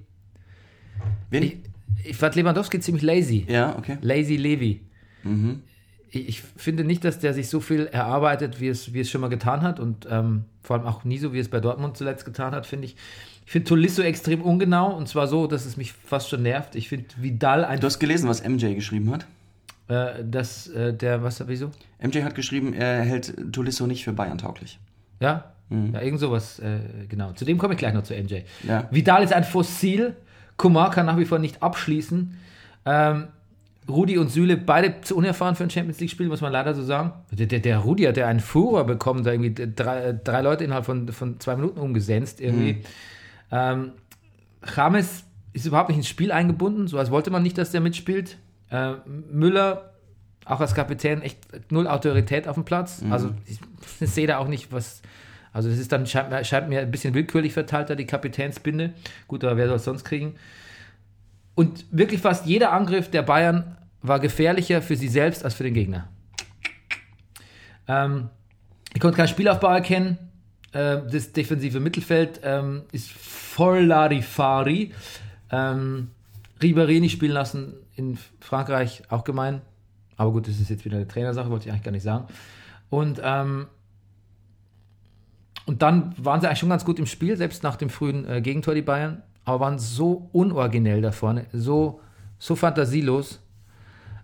Wen? Ich, ich fand Lewandowski ziemlich lazy. ja, okay. Lazy Levi. Ich, ich finde nicht, dass der sich so viel erarbeitet, wie es, wie es schon mal getan hat und ähm, vor allem auch nie so, wie es bei Dortmund zuletzt getan hat, finde ich. Ich finde Tolisso extrem ungenau und zwar so, dass es mich fast schon nervt. Ich finde Vidal ein, Du hast gelesen, was MJ geschrieben hat? äh, dass äh, der, was, wieso? MJ hat geschrieben, er hält Tolisso nicht für Bayern tauglich. Ja? Ja, irgend sowas, äh, genau. Zu dem komme ich gleich noch zu MJ. Ja. Vidal ist ein Fossil. Kumar kann nach wie vor nicht abschließen. Ähm, Rudi und Süle, beide zu unerfahren für ein Champions League-Spiel, muss man leider so sagen. Der, der, der Rudi hat ja einen Furor bekommen, da irgendwie drei, drei Leute innerhalb von, von zwei Minuten umgesenzt irgendwie. Ähm, James ist überhaupt nicht ins Spiel eingebunden, so als wollte man nicht, dass der mitspielt. Äh, Müller, auch als Kapitän, echt null Autorität auf dem Platz. Also ich, ich sehe da auch nicht, was. Also das ist dann, scheint, mir- scheint mir ein bisschen willkürlich verteilt, da die Kapitänsbinde. Gut, aber wer soll es sonst kriegen? Und wirklich fast jeder Angriff der Bayern war gefährlicher für sie selbst als für den Gegner. Ähm, ich konnte keinen Spielaufbau erkennen. Äh, das defensive Mittelfeld ähm, ist voll Larifari. Ähm, Ribéry nicht spielen lassen in Frankreich, auch gemein. Aber gut, das ist jetzt wieder eine Trainersache, wollte ich eigentlich gar nicht sagen. Und, ähm, und dann waren sie eigentlich schon ganz gut im Spiel, selbst nach dem frühen äh, Gegentor, die Bayern. Aber waren so unoriginell da vorne, so, so fantasielos.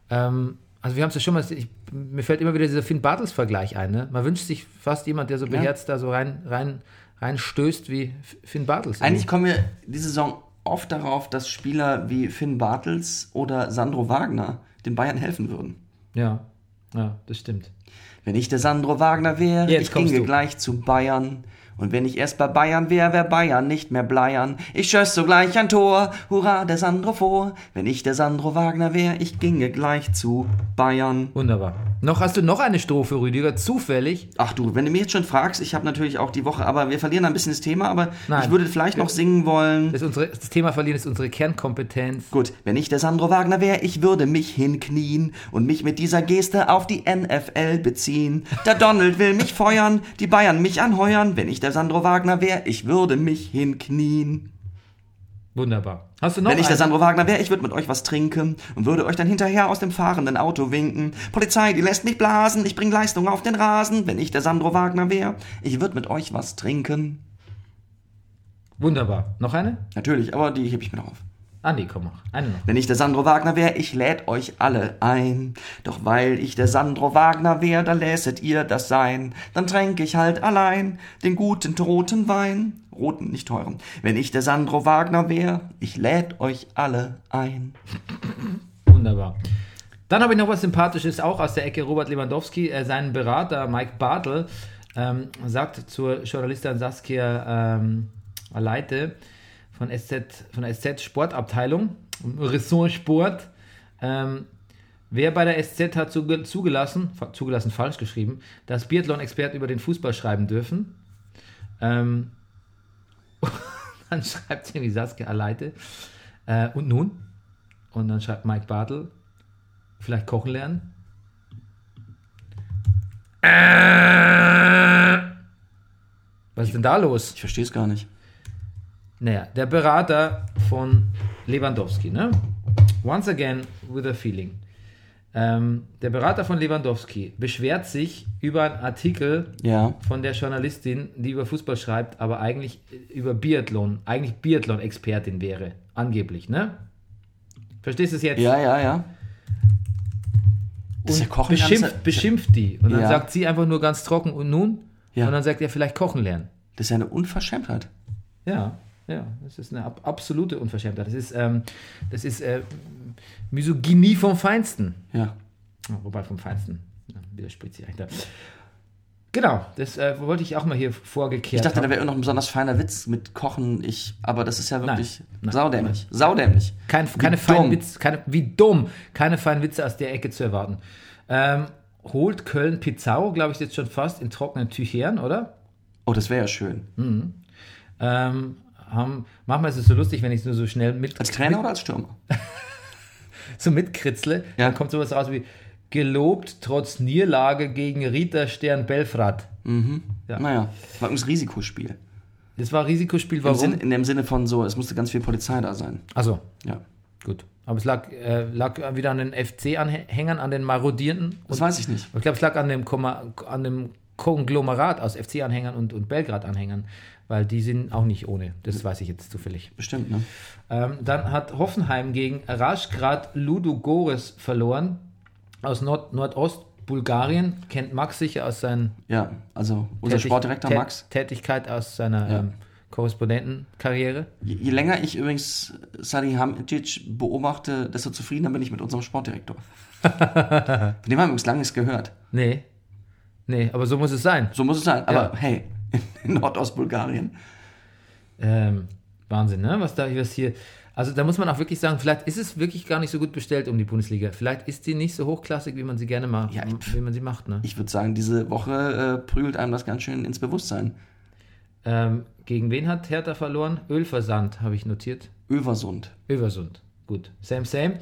Ähm, also wir haben es ja schon mal, ich, mir fällt immer wieder dieser Finn Bartels-Vergleich ein. Ne? Man wünscht sich fast jemand, der so beherzt da so rein, rein, rein stößt wie Finn Bartels. Eigentlich kommen wir diese Saison oft darauf, dass Spieler wie Finn Bartels oder Sandro Wagner den Bayern helfen würden. Ja, ja, das stimmt. Wenn ich der Sandro Wagner wäre, Jetzt ich ginge du. gleich zu Bayern. Und wenn ich erst bei Bayern wäre, wär Bayern nicht mehr Bleiern. Ich schöss sogleich ein Tor, hurra, der Sandro vor. Wenn ich der Sandro Wagner wäre, ich ginge gleich zu Bayern. Wunderbar. Noch hast du noch eine Strophe, Rüdiger, zufällig. Ach du, wenn du mich jetzt schon fragst, ich habe natürlich auch die Woche, aber wir verlieren ein bisschen das Thema, aber Nein. ich würde vielleicht noch singen wollen. Das, unsere, das Thema verlieren ist unsere Kernkompetenz. Gut, wenn ich der Sandro Wagner wäre, ich würde mich hinknien und mich mit dieser Geste auf die NFL beziehen. Der Donald will mich feuern, die Bayern mich anheuern. Wenn ich der Sandro Wagner wäre, ich würde mich hinknien. Wunderbar. Hast du noch Wenn ich der? Sandro Wagner wäre, ich würde mit euch was trinken und würde euch dann hinterher aus dem fahrenden Auto winken. Polizei, die lässt mich blasen, ich bring Leistung auf den Rasen. Wenn ich der Sandro Wagner wäre, ich würde mit euch was trinken. Wunderbar. Noch eine? Natürlich, aber die hebe ich mir noch auf. Ah, nee, komm, mach. Eine noch. Wenn ich der Sandro Wagner wäre, ich läd euch alle ein. Doch weil ich der Sandro Wagner wär, da lässet ihr das sein. Dann tränk ich halt allein den guten roten Wein. Roten, nicht teuren. Wenn ich der Sandro Wagner wär, ich läd euch alle ein. Wunderbar. Dann habe ich noch was Sympathisches, auch aus der Ecke Robert Lewandowski. Äh, sein Berater Mike Bartel ähm, sagt zur Journalistin Saskia ähm, Aleite von, SZ, von der SZ Sportabteilung, Ressort Sport. Ähm, wer bei der SZ hat zuge zugelassen, zugelassen falsch geschrieben, dass Biathlon-Experten über den Fußball schreiben dürfen? Ähm, dann schreibt irgendwie Saskia Aleite. Äh, und nun? Und dann schreibt Mike Bartel, vielleicht kochen lernen. Was ist denn da los? Ich verstehe es gar nicht. Naja, der Berater von Lewandowski, ne? Once again with a feeling. Ähm, der Berater von Lewandowski beschwert sich über einen Artikel Ja. von der Journalistin, die über Fußball schreibt, aber eigentlich über Biathlon, eigentlich Biathlon-Expertin wäre, angeblich, ne? Verstehst du es jetzt? Ja, ja, ja. Und ja Kochen beschimpft, beschimpft die. Und dann Ja. sagt sie einfach nur ganz trocken und nun? Ja. Und dann sagt er vielleicht kochen lernen. Das ist ja eine Unverschämtheit. Ja, ja, das ist eine ab absolute Unverschämtheit. Das ist, ähm, das ist äh, Misogynie vom Feinsten. Ja. Ja, Wobei vom Feinsten ja, widerspricht sich eigentlich da. Genau, das äh, wollte ich auch mal hier vorgekehrt Ich dachte, da haben. wäre noch ein besonders feiner Witz mit Kochen. Ich, aber das ist ja wirklich Nein. saudämlich. Saudämlich. Kein, keine feinen. Witze, keine, wie dumm, keine feinen Witze aus der Ecke zu erwarten. Ähm, holt Köln Pizzau, glaube ich, jetzt schon fast in trockenen Tüchern, oder? Oh, das wäre ja schön. Ähm, haben, manchmal ist es so lustig, wenn ich nur so schnell mit, Als Trainer oder als Stürmer? so mitkritzle, Ja. dann kommt sowas raus wie gelobt trotz Niederlage gegen Rita Stern Belfrat. Ja. Naja, war übrigens Risikospiel. Das war Risikospiel, Im warum? Sinn, in dem Sinne von so, es musste ganz viel Polizei da sein. Also, Ja. gut. Aber es lag, äh, lag wieder an den FC-Anhängern, an den marodierenden. Das weiß ich nicht. ich glaube, es lag an dem, Komma- an dem Konglomerat aus FC-Anhängern und, und Belgrad-Anhängern, weil die sind auch nicht ohne. Das weiß ich jetzt zufällig. Bestimmt, ne? Ähm, dann hat Hoffenheim gegen Rashgrad Ludogorets verloren aus Nord Nordost-Bulgarien. Kennt Max sicher aus seinen Ja, also unser Tätig- Sportdirektor Max. Tätigkeit aus seiner Ja. ähm, Korrespondentenkarriere. Je, je länger ich übrigens Salihamidzic beobachte, desto zufriedener bin ich mit unserem Sportdirektor. Von dem haben wir übrigens lange nichts gehört. Nee. Nee, aber so muss es sein. So muss es sein. Aber Ja. hey, in Nordostbulgarien. Ähm, Wahnsinn, ne? Was da was hier. Also da muss man auch wirklich sagen, vielleicht ist es wirklich gar nicht so gut bestellt um die Bundesliga. Vielleicht ist die nicht so hochklassig, wie man sie gerne macht, Ja, wie man sie macht, ne? Ich würde sagen, diese Woche äh, prügelt einem das ganz schön ins Bewusstsein. Ähm, gegen wen hat Hertha verloren? Ölversand, habe ich notiert. Översund. Översund. Gut. Same, same.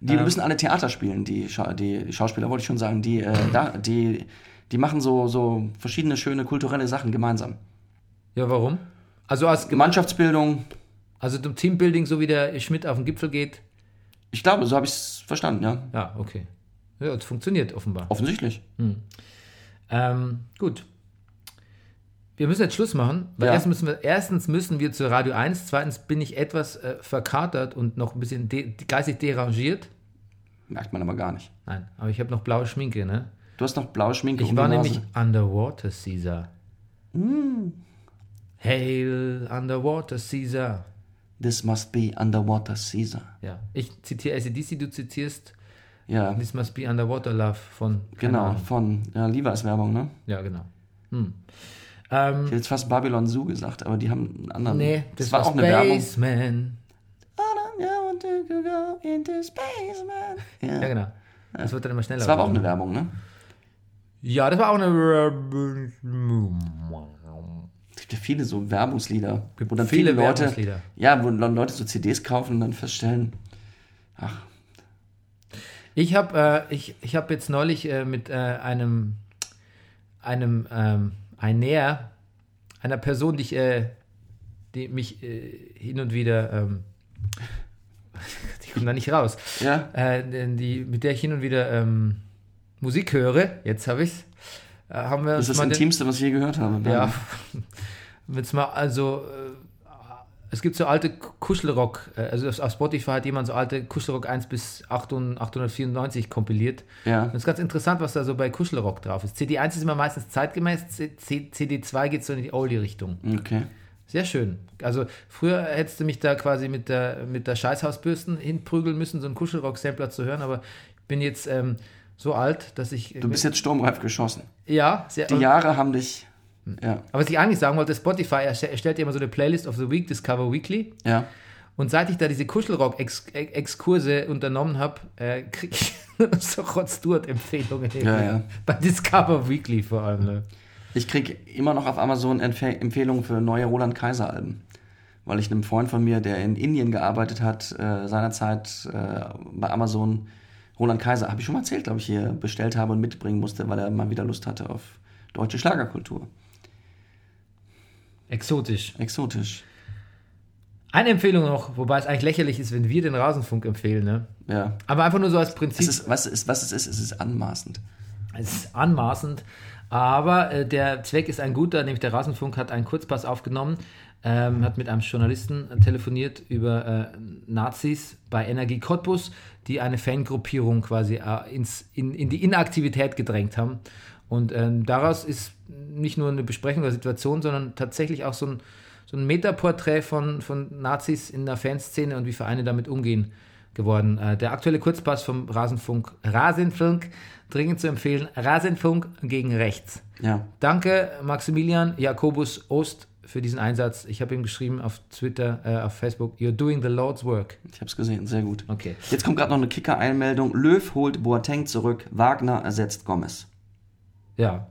Die Ähm. müssen alle Theater spielen, die, Scha die Schauspieler, wollte ich schon sagen. Die, äh, da, die, die machen so, so verschiedene schöne kulturelle Sachen gemeinsam. Ja, warum? Also als Geme- Mannschaftsbildung, also zum Teambuilding, so wie der Schmidt auf den Gipfel geht. ich glaube, so habe ich es verstanden, ja. Ja, okay. Ja, es funktioniert offenbar. Offensichtlich. Ähm, gut. Wir müssen jetzt Schluss machen, weil Ja. erst müssen wir, erstens müssen wir zu Radio 1, zweitens bin ich etwas äh, verkatert und noch ein bisschen de geistig derangiert. Merkt man aber gar nicht. Nein, aber ich habe noch blaue Schminke, ne? Du hast noch blaue Schminke Ich um war nämlich. Underwater Caesar. Hail Underwater Caesar. This must be underwater Caesar. Ja, ich zitiere ACDC, du zitierst Ja, This must be Underwater Love von. genau, Ahnung. von ja, Levi's Werbung, ne? Ja, genau. Hm. Ich Ähm, hätte jetzt fast Babylon Zoo gesagt, aber die haben einen anderen. nee, das, das war war auch eine Werbung. Spaceman. Ja. Ja, genau. Das wird dann immer schneller. Das war aber auch eine Werbung, ne? Ja, das war auch eine Werbung. Es gibt ja viele so Werbungslieder, wo dann viele viele Leute, Werbungslieder. ja, wo Leute so CDs kaufen und dann feststellen, ach, Ich habe äh, ich, ich hab jetzt neulich äh, mit äh, einem, einem ähm, einer, einer Person, die, ich, äh, die mich äh, hin und wieder, ähm, die kommt da nicht raus, ja, äh, die, mit der ich hin und wieder ähm, Musik höre, jetzt habe ich es, äh, haben wir das ist das Intimste, was ich je gehört habe. Ja. Jetzt mal, also, äh, es gibt so alte Kuschelrock, äh, also auf Spotify hat jemand so alte Kuschelrock 1 bis 800 894 kompiliert. Ja. Und es ist ganz interessant, was da so bei Kuschelrock drauf ist. CD1 ist immer meistens zeitgemäß, C- C- CD2 geht so in die Oldie-Richtung. Okay. Sehr schön. Also früher hättest du mich da quasi mit der, mit der Scheißhausbürsten hinprügeln müssen, so einen Kuschelrock-Sampler zu hören, aber ich bin jetzt ähm, so alt, dass ich. Du bist jetzt sturmreif geschossen. ja, sehr, Die Jahre haben dich Ja. Aber was ich eigentlich sagen wollte, Spotify erste- erstellt ja immer so eine Playlist of the Week, Discover Weekly. Ja. Und seit ich da diese Kuschelrock-Exkurse unternommen habe, äh, kriege ich so Rod-Stewart-Empfehlungen. Ja, ja. Bei Discover Weekly vor allem. Ne? Ich kriege immer noch auf Amazon Empfe Empfehlungen für neue Roland Kaiser Alben. Weil ich einem Freund von mir, der in Indien gearbeitet hat, äh, seinerzeit äh, bei Amazon Roland Kaiser, habe ich schon mal erzählt, glaube ich, hier bestellt habe und mitbringen musste, weil er mal wieder Lust hatte auf deutsche Schlagerkultur. Exotisch. Exotisch. Eine Empfehlung noch, wobei es eigentlich lächerlich ist, wenn wir den Rasenfunk empfehlen. Ne? Ja. Aber einfach nur so als Prinzip. Es ist, was, es ist, was es ist, es ist anmaßend. Es ist anmaßend, aber äh, der Zweck ist ein guter, nämlich der Rasenfunk hat einen Kurzpass aufgenommen, ähm, hat mit einem Journalisten telefoniert über äh, Nazis bei Energie Cottbus, die eine Fangruppierung quasi äh, ins, in, in die Inaktivität gedrängt haben. Und ähm, daraus ist nicht nur eine Besprechung der Situation, sondern tatsächlich auch so ein, so ein Metaporträt von, von Nazis in der Fanszene und wie Vereine damit umgehen geworden. Äh, der aktuelle Kurzpass vom Rasenfunk, Rasenfunk, dringend zu empfehlen, Rasenfunk gegen rechts. Ja. Danke, Maximilian Jakobus Ost, für diesen Einsatz. Ich habe ihm geschrieben auf Twitter, äh, auf Facebook, you're doing the Lord's work. Ich habe es gesehen, sehr gut. Okay. Jetzt kommt gerade noch eine Kicker-Einmeldung. Löw holt Boateng zurück, Wagner ersetzt Gomez. Ja.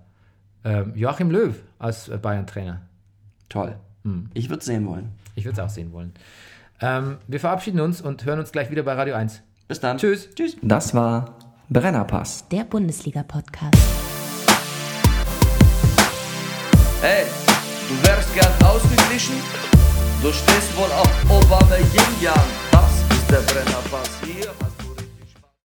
Ähm, Joachim Löw als äh, Bayern-Trainer. Toll. Ich würde sehen wollen. Ich würde es auch sehen wollen. Ähm, wir verabschieden uns und hören uns gleich wieder bei Radio 1. Bis dann. Tschüss. Tschüss. Das war Brennerpass. Der Bundesliga-Podcast. Hey, du wärst gern ausgeglichen? Du stehst wohl auf Obama Yin Yang. Das ist der Brennerpass. Hier